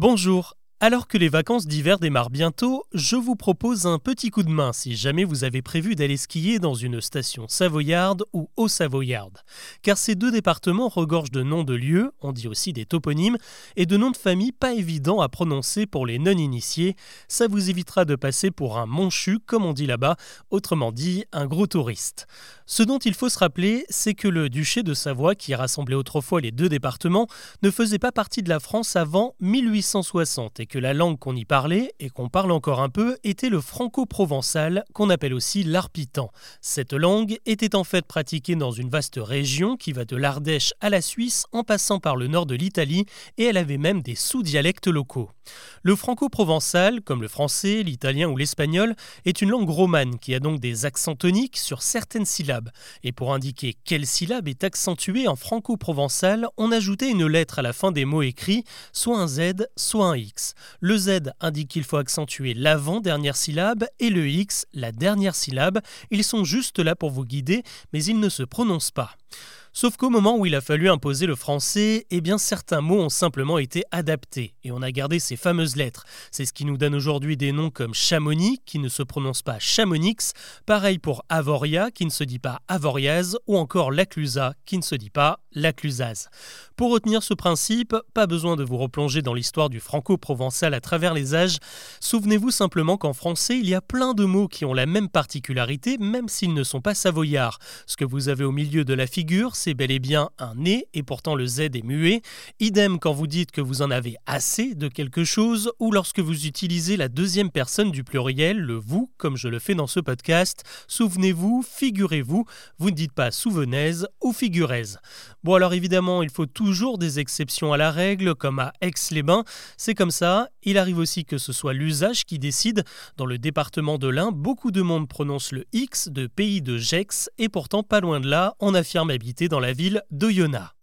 Bonjour. Alors que les vacances d'hiver démarrent bientôt, je vous propose un petit coup de main si jamais vous avez prévu d'aller skier dans une station savoyarde ou haut-savoyarde. Car ces deux départements regorgent de noms de lieux, on dit aussi des toponymes, et de noms de famille pas évidents à prononcer pour les non-initiés. Ça vous évitera de passer pour un monchu, comme on dit là-bas, autrement dit un gros touriste. Ce dont il faut se rappeler, c'est que le duché de Savoie, qui rassemblait autrefois les deux départements, ne faisait pas partie de la France avant 1860 et que la langue qu'on y parlait, et qu'on parle encore un peu, était le franco-provençal, qu'on appelle aussi l'arpitan. Cette langue était en fait pratiquée dans une vaste région qui va de l'Ardèche à la Suisse en passant par le nord de l'Italie, et elle avait même des sous-dialectes locaux. Le franco-provençal, comme le français, l'italien ou l'espagnol, est une langue romane qui a donc des accents toniques sur certaines syllabes et pour indiquer quelle syllabe est accentuée en franco-provençal, on ajoutait une lettre à la fin des mots écrits, soit un Z, soit un X. Le Z indique qu'il faut accentuer l'avant-dernière syllabe et le X, la dernière syllabe. Ils sont juste là pour vous guider, mais ils ne se prononcent pas. Sauf qu'au moment où il a fallu imposer le français, eh bien certains mots ont simplement été adaptés et on a gardé ces fameuses lettres. C'est ce qui nous donne aujourd'hui des noms comme Chamonix qui ne se prononce pas Chamonix, pareil pour Avoria qui ne se dit pas Avoriaz ou encore Laclusa qui ne se dit pas Laclusaz. Pour retenir ce principe, pas besoin de vous replonger dans l'histoire du franco-provençal à travers les âges. Souvenez-vous simplement qu'en français, il y a plein de mots qui ont la même particularité même s'ils ne sont pas savoyards. Ce que vous avez au milieu de la c'est bel et bien un nez et pourtant le Z est muet. Idem quand vous dites que vous en avez assez de quelque chose ou lorsque vous utilisez la deuxième personne du pluriel, le vous, comme je le fais dans ce podcast. Souvenez-vous, figurez-vous, vous ne dites pas souvenaise ou figuraise. Bon alors évidemment, il faut toujours des exceptions à la règle, comme à Aix-les-Bains. C'est comme ça. Il arrive aussi que ce soit l'usage qui décide. Dans le département de l'Ain, beaucoup de monde prononce le X de pays de Gex et pourtant pas loin de là, on affirme habiter dans la ville d'Oyonnax.